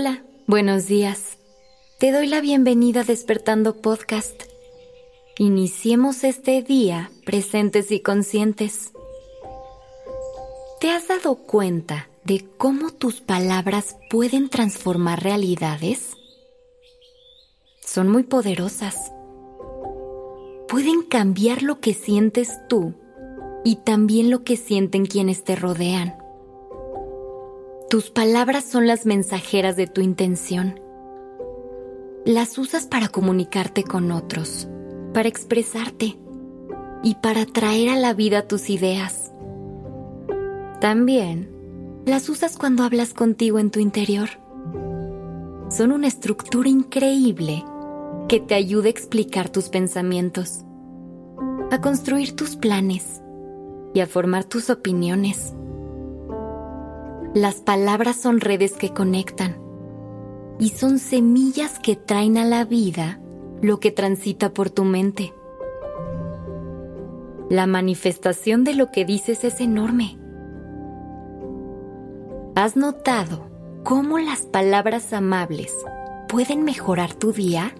Hola, buenos días. Te doy la bienvenida a Despertando Podcast. Iniciemos este día presentes y conscientes. ¿Te has dado cuenta de cómo tus palabras pueden transformar realidades? Son muy poderosas. Pueden cambiar lo que sientes tú y también lo que sienten quienes te rodean. Tus palabras son las mensajeras de tu intención. Las usas para comunicarte con otros, para expresarte y para traer a la vida tus ideas. También las usas cuando hablas contigo en tu interior. Son una estructura increíble que te ayuda a explicar tus pensamientos, a construir tus planes y a formar tus opiniones. Las palabras son redes que conectan y son semillas que traen a la vida lo que transita por tu mente. La manifestación de lo que dices es enorme. ¿Has notado cómo las palabras amables pueden mejorar tu día?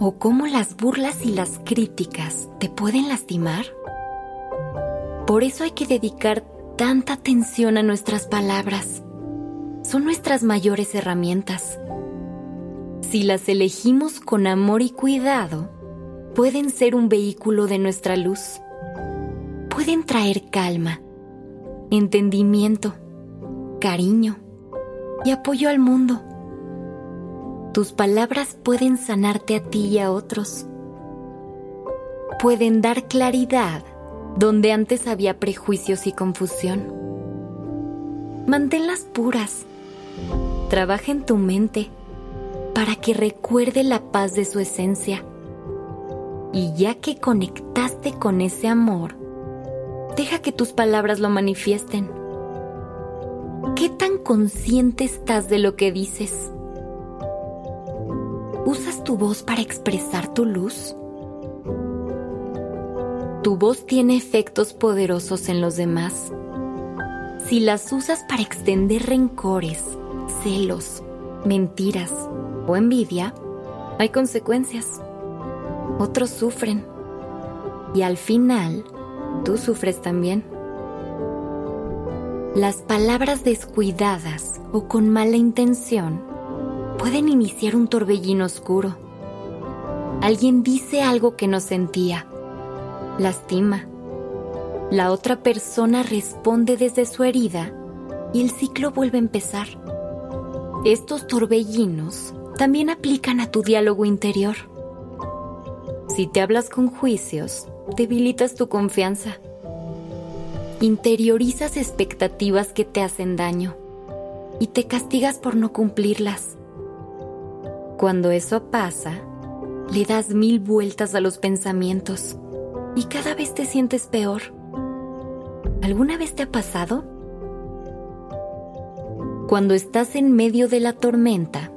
¿O cómo las burlas y las críticas te pueden lastimar? Por eso hay que dedicar tanta atención a nuestras palabras. Son nuestras mayores herramientas. Si las elegimos con amor y cuidado, pueden ser un vehículo de nuestra luz. Pueden traer calma, entendimiento, cariño y apoyo al mundo. Tus palabras pueden sanarte a ti y a otros. Pueden dar claridad donde antes había prejuicios y confusión. Manténlas puras. Trabaja en tu mente para que recuerde la paz de su esencia. Y ya que conectaste con ese amor, deja que tus palabras lo manifiesten. ¿Qué tan consciente estás de lo que dices? ¿Usas tu voz para expresar tu luz? Tu voz tiene efectos poderosos en los demás. Si las usas para extender rencores, celos, mentiras o envidia, hay consecuencias. Otros sufren. Y al final, tú sufres también. Las palabras descuidadas o con mala intención pueden iniciar un torbellino oscuro. Alguien dice algo que no sentía lastima. La otra persona responde desde su herida y el ciclo vuelve a empezar. Estos torbellinos también aplican a tu diálogo interior. Si te hablas con juicios, debilitas tu confianza. Interiorizas expectativas que te hacen daño y te castigas por no cumplirlas. Cuando eso pasa, le das mil vueltas a los pensamientos y cada vez te sientes peor. ¿Alguna vez te ha pasado? Cuando estás en medio de la tormenta,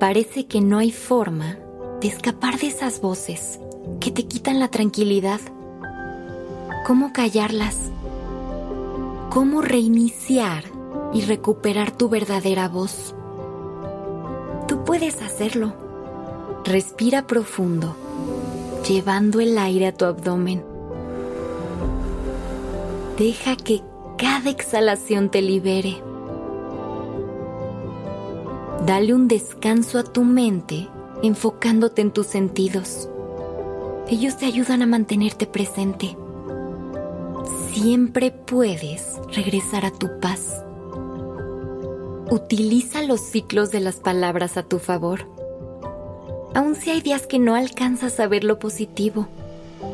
parece que no hay forma de escapar de esas voces que te quitan la tranquilidad. ¿Cómo callarlas? ¿Cómo reiniciar y recuperar tu verdadera voz? Tú puedes hacerlo. Respira profundo llevando el aire a tu abdomen. Deja que cada exhalación te libere. Dale un descanso a tu mente enfocándote en tus sentidos. Ellos te ayudan a mantenerte presente. Siempre puedes regresar a tu paz. Utiliza los ciclos de las palabras a tu favor Aun si hay días que no alcanzas a ver lo positivo,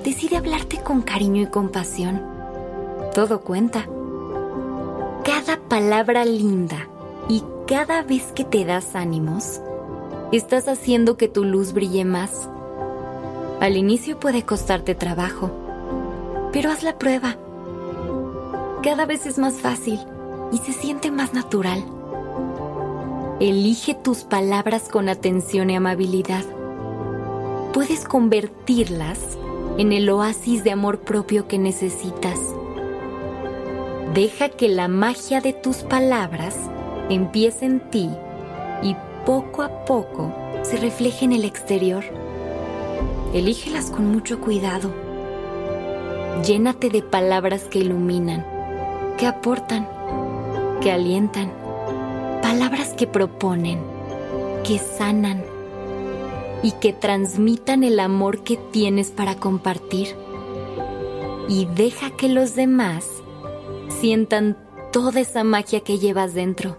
decide hablarte con cariño y compasión. Todo cuenta. Cada palabra linda y cada vez que te das ánimos, estás haciendo que tu luz brille más. Al inicio puede costarte trabajo, pero haz la prueba. Cada vez es más fácil y se siente más natural. Elige tus palabras con atención y amabilidad. Puedes convertirlas en el oasis de amor propio que necesitas. Deja que la magia de tus palabras empiece en ti poco a poco se refleje en el exterior. Elígelas con mucho cuidado. Llénate de palabras que iluminan, que aportan, que alientan, palabras que proponen, que sanan y que transmitan el amor que tienes para compartir. Y deja que los demás sientan toda esa magia que llevas dentro.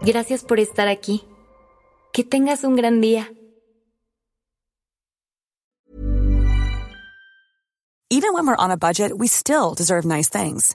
Gracias por estar aquí. Que tengas un gran día. Even when we're on a budget, we still deserve nice things.